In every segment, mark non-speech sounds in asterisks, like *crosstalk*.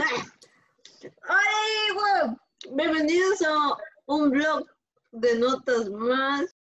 ¡Ay, güey! Bienvenidos a un blog de notas más.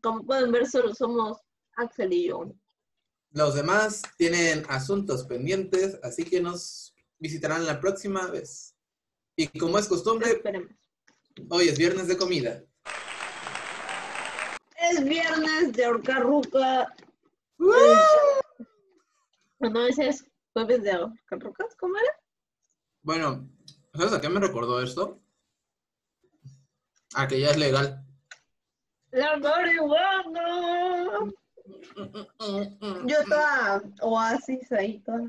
Como pueden ver, solo somos Axel y yo. Los demás tienen asuntos pendientes, así que nos visitarán la próxima vez. Y como es costumbre, Esperemos. hoy es viernes de comida. Es viernes de Orcarruca. No, ese es jueves de Orcarrucas, ¿cómo era? Bueno, ¿sabes a qué me recordó esto? A que ya es legal. La marihuana. Yo toda oasis ahí, toda.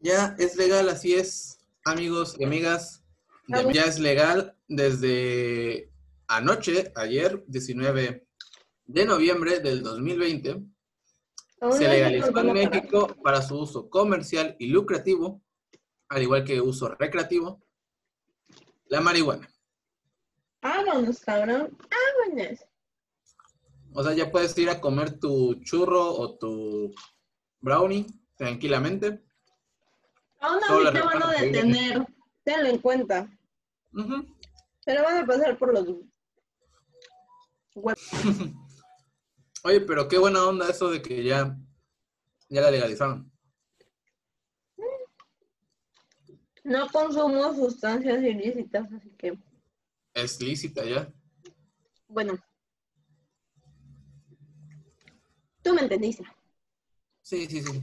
Ya es legal, así es, amigos y amigas. Ya es legal desde anoche, ayer, 19 de noviembre del 2020. Aún Se no legalizó en. México para su uso comercial y lucrativo, al igual que uso recreativo, la marihuana. Vámonos, cabrón. Vámonos. O sea, ya puedes ir a comer tu churro o tu brownie tranquilamente. Aún así te van a detener. Tenlo en cuenta. Pero van a pasar por los *laughs* Oye, pero qué buena onda eso de que ya, ya la legalizaron. No consumo sustancias ilícitas, así que, Es lícita ya. bueno. Tú me entendiste. Sí, sí, sí.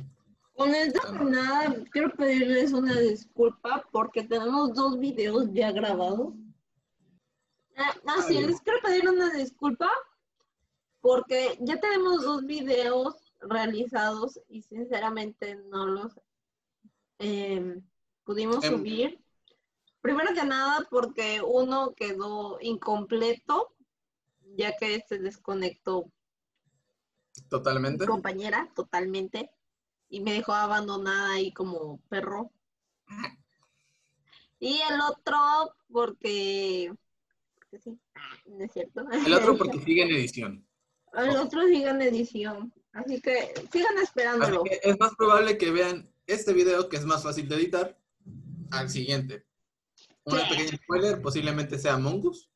Con esto, nada, quiero pedirles una disculpa porque tenemos dos videos ya grabados. Ah, ah, sí, les quiero pedir una disculpa porque ya tenemos dos videos realizados y sinceramente no los eh, pudimos Em. subir. Primero que nada porque uno quedó incompleto ya que se desconectó Totalmente. mi compañera totalmente y me dejó abandonada ahí como perro. Y el otro porque sí, Ah, no es cierto. El otro porque *laughs* sigue en edición. el otro sigue en edición, así que sigan esperándolo. que es más probable que vean este video, que es más fácil de editar, al siguiente. Una ¿Qué? pequeña spoiler, posiblemente sea Mongus.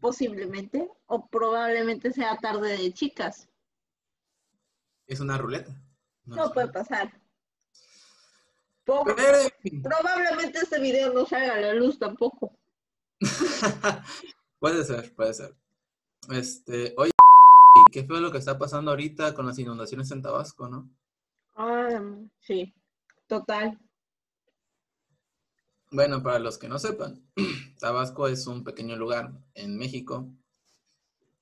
Posiblemente, o probablemente sea tarde de chicas. Es una ruleta. No, puede pasar. Pero, probablemente este video no salga a la luz tampoco. *laughs* puede ser, puede ser. Este, oye, qué feo lo que está pasando ahorita con las inundaciones en Tabasco, ¿no? Ah, sí, total. Bueno, para los que no sepan, *clears throat* Tabasco es un pequeño lugar en México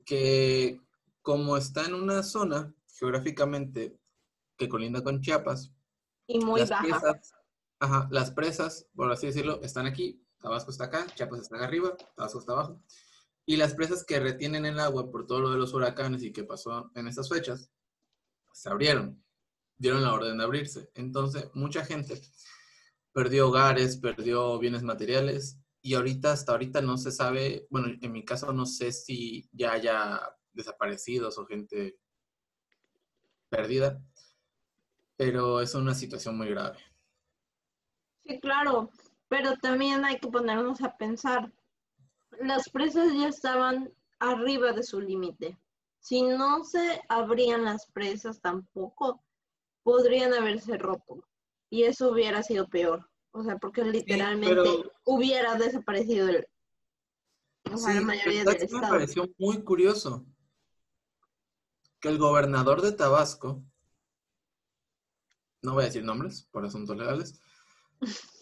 que como está en una zona geográficamente que colinda con Chiapas, Y muy las baja. presas, ajá, las presas, por así decirlo, están aquí, Tabasco está acá, Chiapas está acá arriba, Tabasco está abajo. Y las presas que retienen el agua por todo lo de los huracanes y que pasó en estas fechas, se abrieron, dieron la orden de abrirse. Entonces, mucha gente perdió hogares, perdió bienes materiales y ahorita, hasta ahorita no se sabe, bueno, en mi caso no sé si ya haya desaparecidos o gente perdida, pero es una situación muy grave. Sí, claro, pero también hay que ponernos a pensar. Las presas ya estaban arriba de su límite. Si no se abrían las presas tampoco, podrían haberse roto. Y eso hubiera sido peor. O sea, porque literalmente pero- hubiera desaparecido el, o sea, la mayoría pero del ¿sabes qué me pareció muy curioso que el gobernador de Tabasco, no voy a decir nombres por asuntos legales,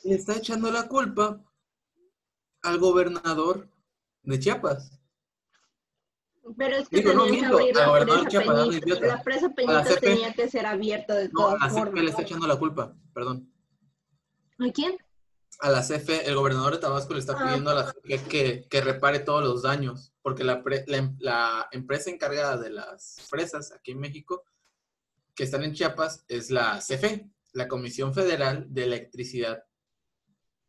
le está echando la culpa al gobernador de Chiapas. Pero es que Digo, no, miento, al gobernador Chiapas. La presa Peñitas tenía que ser abierta de No, todas formas. le está echando la culpa, perdón. ¿A quién? A la CFE, el gobernador de Tabasco le está Ah. pidiendo a la CFE que, que repare todos los daños, porque la, pre- la em- la empresa encargada de las presas aquí en México, que están en Chiapas, es la CFE, la Comisión Federal de Electricidad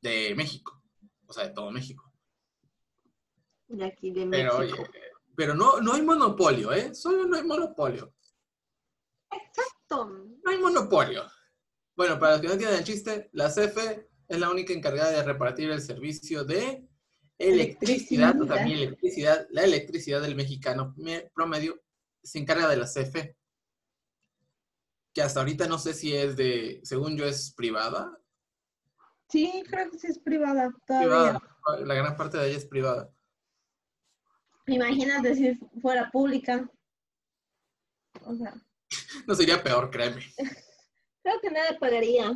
de México, o sea, de todo México. de aquí de Pero, México. oye, pero no, no hay monopolio, ¿eh? Solo no hay monopolio. Exacto. No hay monopolio. Bueno, para los que no entienden el chiste, la CFE es la única encargada de repartir el servicio de electricidad, o mi electricidad, la electricidad del mexicano me- promedio se encarga de la CFE. Que hasta ahorita no sé si es de, según yo, es privada. Sí, creo que sí es privada todavía. privada. La gran parte de ella es privada. Imagínate si fuera pública. O sea, *laughs* No sería peor, créeme. *laughs* creo que nadie pagaría.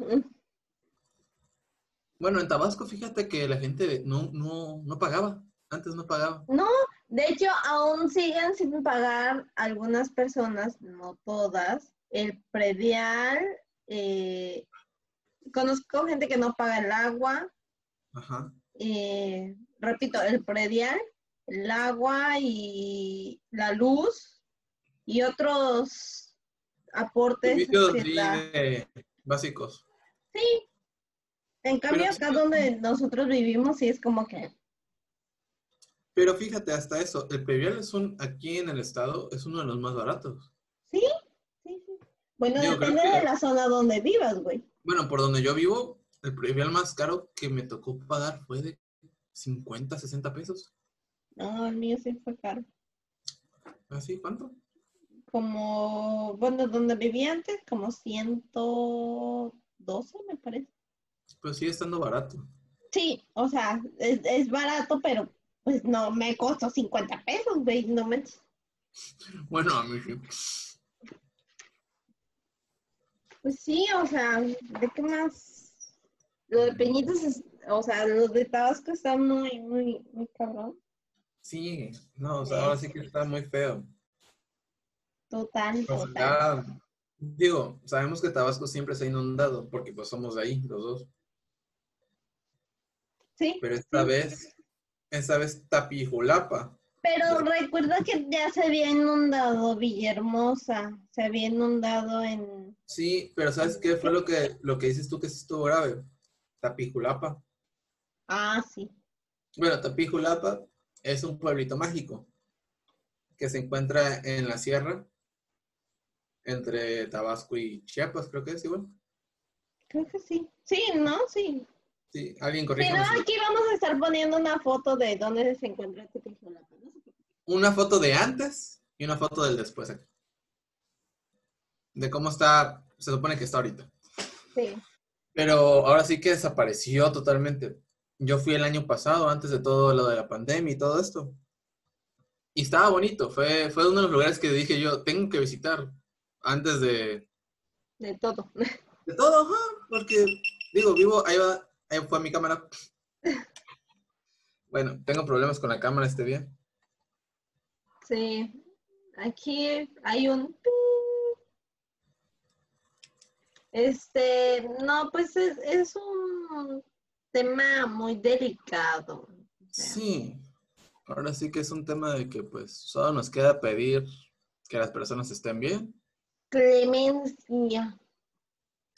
Bueno, en Tabasco, fíjate que la gente no, no, no pagaba. Antes no pagaba. No, de hecho, aún siguen sin pagar algunas personas, no todas, el predial. eh, conozco gente que no paga el agua. Ajá. eh, repito, el predial, el agua y la luz y otros aportes. De- básicos. Sí. En cambio, acá donde nosotros vivimos, sí es como que. Pero fíjate, hasta eso, el previal es un, aquí en el estado, es uno de los más baratos. Sí, sí, sí. Bueno, depende que- de la zona donde vivas, güey. Bueno, por donde yo vivo, el previal más caro que me tocó pagar fue de 50, 60 pesos. No, el mío sí fue caro. ¿Así? ¿Cuánto? Como, bueno, donde vivía antes, como 112, me parece. Pues sigue estando barato. Sí, o sea, es, es barato, pero pues no me costó 50 pesos, güey, no me... *laughs* Bueno, a mí sí. Pues sí, o sea, ¿de qué más? Lo de Peñitos, es, o sea, lo de Tabasco está muy, muy, muy cabrón. Sí, no, o sea, ahora sí que está muy feo. Total, total. Digo, sabemos que Tabasco siempre se ha inundado, porque pues somos de ahí, los dos. Sí, Pero esta Sí. vez, esta vez Tapijulapa. pero recuerda que ya se había inundado Villahermosa, se había inundado en... Sí, pero ¿sabes qué fue lo que, lo que dices tú que sí estuvo grave? Tapijulapa. Ah, sí. Bueno, Tapijulapa es un pueblito mágico que se encuentra en la sierra entre Tabasco y Chiapas, creo que es igual. Creo que sí. Sí, ¿no? Sí. Sí, alguien corrija. no, aquí vamos a estar poniendo una foto de dónde se encuentra qué. Una foto de antes y una foto del después aquí. De cómo está, se supone que está ahorita. Sí. Pero ahora sí que desapareció totalmente. Yo fui el año pasado, antes de todo lo de la pandemia y todo esto. Y estaba bonito. Fue, fue uno de los lugares que dije yo, tengo que visitar antes de, De todo. de todo, ajá, porque digo, vivo, ahí va, ahí fue mi cámara. *laughs* Bueno, tengo problemas con la cámara este día. Sí. Aquí hay un... Este, no, pues es, es un tema muy delicado. O sea, Sí, ahora sí que es un tema de que pues solo nos queda pedir que las personas estén bien. Clemencia,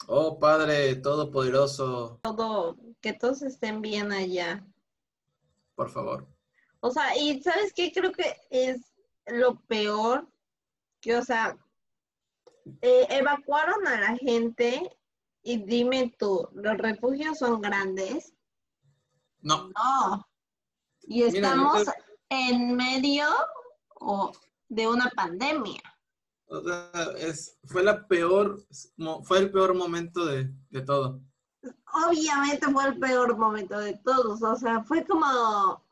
Oh Padre Todopoderoso, todo, que todos estén bien allá. por favor. O sea, y ¿sabes qué? Creo que es lo peor que, o sea, eh, evacuaron a la gente y dime tú, ¿los refugios son grandes? No, No. Y Mira, estamos en medio o, de una pandemia. o sea, es, fue la peor, fue el peor momento de, de todo. Obviamente fue el peor momento de todos. O sea, fue como,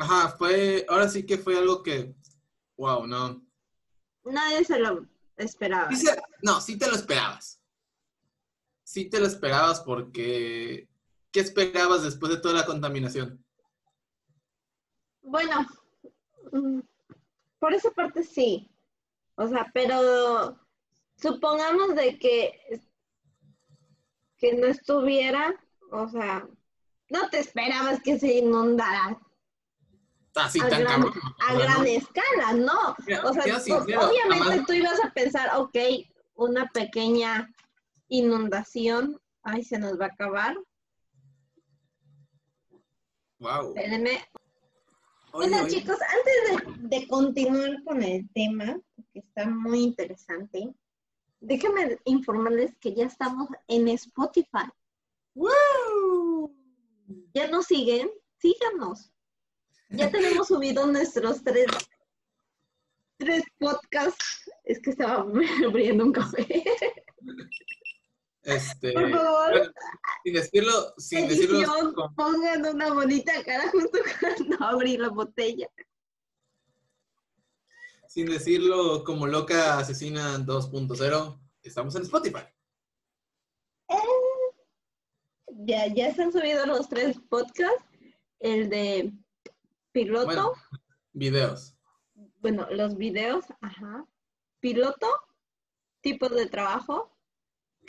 Ajá, fue, ahora sí que fue algo que, wow, no. nadie se lo esperaba. Sí se- no, sí te lo esperabas. Sí te lo esperabas porque, ¿qué esperabas después de toda la contaminación? Bueno, mm, por esa parte sí. O sea, pero supongamos de que, que no estuviera, o sea, no te esperabas que se inundara Así a, tan gran, escala, ¿no? Mira, O sea, sincero, obviamente jamás- tú ibas a pensar, ok, una pequeña inundación, ay, se nos va a acabar. Wow. Espérenme. bueno, chicos, antes de, de, continuar con el tema, que está muy interesante, déjenme informarles que ya estamos en Spotify. ¡Woo! ¿Ya nos siguen? Síganos. Ya tenemos subido nuestros tres, tres podcasts. Es que estaba *laughs* abriendo un café. Este, Por favor. sin decirlo, sin decirlo, Edición, con- pongan una bonita cara justo cuando abrí la botella. sin decirlo como loca asesina 2.0, estamos en Spotify. Ya, ya se han subido los tres podcasts. El de piloto, Bueno. Videos. bueno, los videos, ajá. Piloto, tipos de trabajo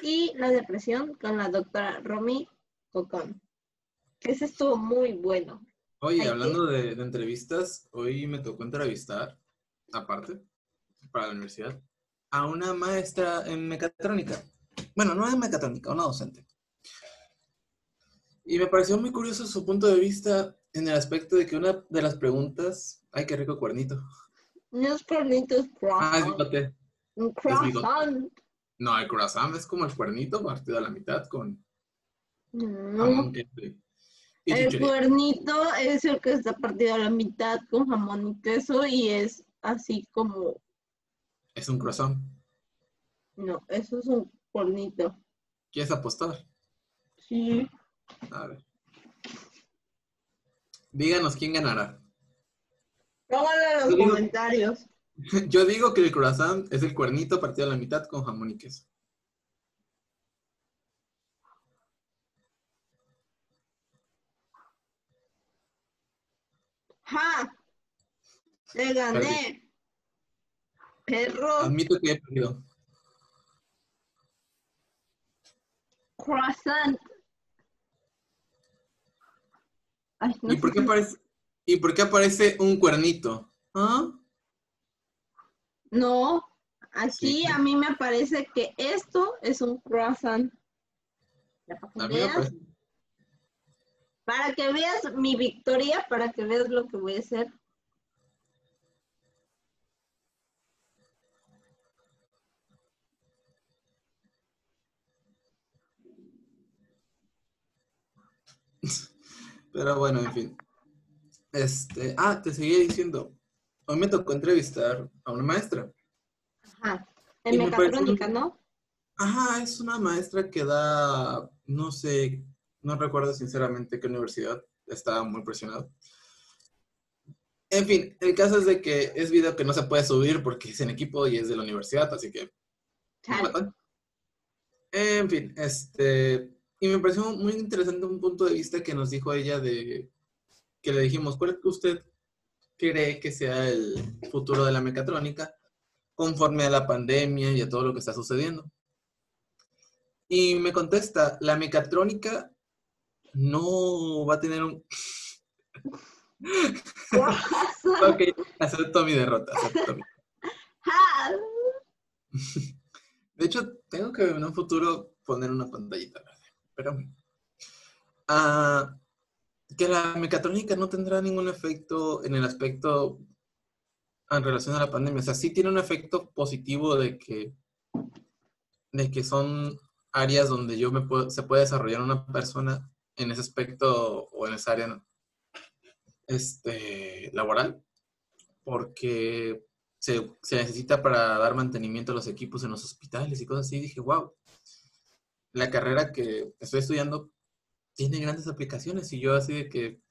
y la depresión con la doctora Romy Cocón. Ese estuvo muy bueno. Oye, Hay hablando de, de entrevistas, hoy me tocó entrevistar, aparte, para la universidad, a una maestra en mecatrónica. Bueno, no en mecatrónica, una docente. Y me pareció muy curioso su punto de vista en el aspecto de que una de las preguntas, ay, qué rico cuernito. Unos cuernitos Ah, es croissant. bigote. Un bigote. croissant. No, el croissant es como el cuernito partido a la mitad con jamón, queso y El cuernito es el que está partido a la mitad con jamón y queso y es así como, Es un croissant. no, eso es un cuernito. ¿Quieres apostar? Sí. A ver. Díganos quién ganará. Pónganlo en los Yo digo- comentarios. *laughs* Yo digo que el croissant es el cuernito partido a la mitad con jamón y queso. ¡Ja! Le gané. Perro Admito que he perdido. croissant. Ay, no ¿Y por, qué aparece, ¿Y por qué aparece un cuernito? ¿Ah? No, aquí Sí. a mí me parece que esto es un croissant. Para que veas. Para que veas mi victoria, para que veas lo que voy a hacer. Pero bueno, en fin. Este, ah, te seguía diciendo. Hoy me tocó entrevistar a una maestra. Ajá. En mecatrónica, ¿no? Ajá, es una maestra que da, no sé, no recuerdo sinceramente qué universidad, estaba muy presionado. En fin, el caso es de que es video que no se puede subir porque es en equipo y es de la universidad, así que... En fin, este... Y me pareció muy interesante un punto de vista que nos dijo ella de... Que le dijimos, ¿cuál que usted cree que sea el futuro de la mecatrónica conforme a la pandemia y a todo lo que está sucediendo? Y me contesta, la mecatrónica no va a tener un... *laughs* Ok, acepto mi derrota. acepto mi- Ja. *laughs* *laughs* De hecho, tengo que en un futuro poner una pantallita Pero ah, que la mecatrónica no tendrá ningún efecto en el aspecto en relación a la pandemia. O sea, sí tiene un efecto positivo de que, de que son áreas donde yo me puedo, se puede desarrollar una persona en ese aspecto o en esa área este, laboral, porque se, se necesita para dar mantenimiento a los equipos en los hospitales y cosas así. dije, wow, la carrera que estoy estudiando tiene grandes aplicaciones y yo así de que,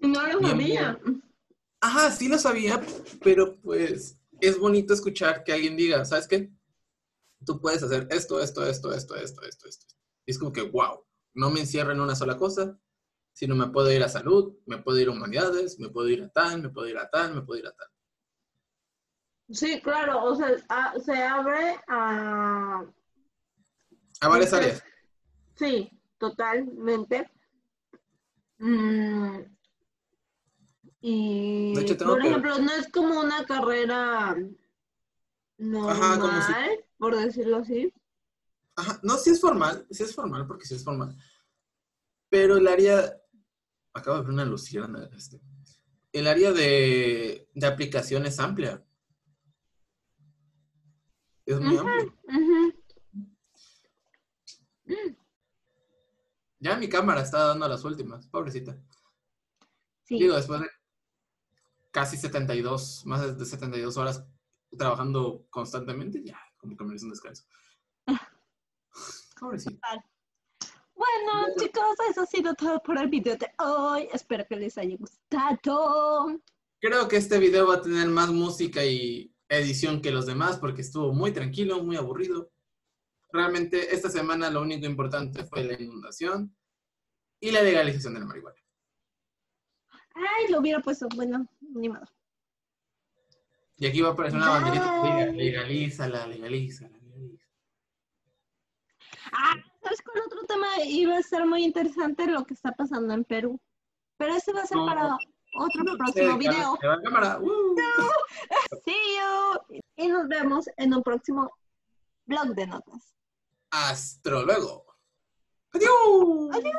No lo sabía. ajá, sí lo sabía, pero pues es bonito escuchar que alguien diga, ¿sabes qué? Tú puedes hacer esto, esto, esto, esto, esto, esto, esto. Y es como que, wow, no me encierro en una sola cosa, sino me puedo ir a salud, me puedo ir a humanidades, me puedo ir a tal, me puedo ir a tal, me puedo ir a tal. Sí, claro, o sea, a- se abre a... A varias áreas. Sí, totalmente. Mm, y, De hecho, tengo por que- ejemplo, no es como una carrera normal, Ajá, como si- por decirlo así. Ajá, no, sí es formal, sí es formal, porque sí es formal. Pero el área, acabo de ver una luciérnaga, este. el área de, de aplicación es amplia. Es muy Ujú, amplia. ujú. Ya mi cámara está dando las últimas, pobrecita. Sí. Digo, después de casi 72, más de 72 horas trabajando constantemente, ya, como que merece un descanso. *laughs* Pobrecita. Bueno, Bueno. chicos, eso ha sido todo por el video de hoy. Espero que les haya gustado. Creo que este video va a tener más música y edición que los demás porque estuvo muy tranquilo, muy aburrido. Realmente esta semana lo único importante fue la inundación y la legalización de la marihuana. Ay, lo hubiera puesto. Bueno, ni modo. Y aquí va a aparecer una banderita que diga, legalízala, legalízala, legalízala. Ah, ¿sabes cuál otro tema iba a ser muy interesante? Lo que está pasando en Perú. Pero ese va a ser No. para otro No próximo video. se va la cámara. *laughs* ¡Uh! *laughs* See you. Y nos vemos en un próximo blog de notas. Hasta. Adiós. Adiós.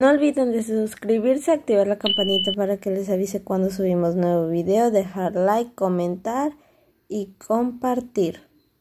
No olviden de suscribirse, activar la campanita para que les avise cuando subimos nuevo video, dejar like, comentar y compartir.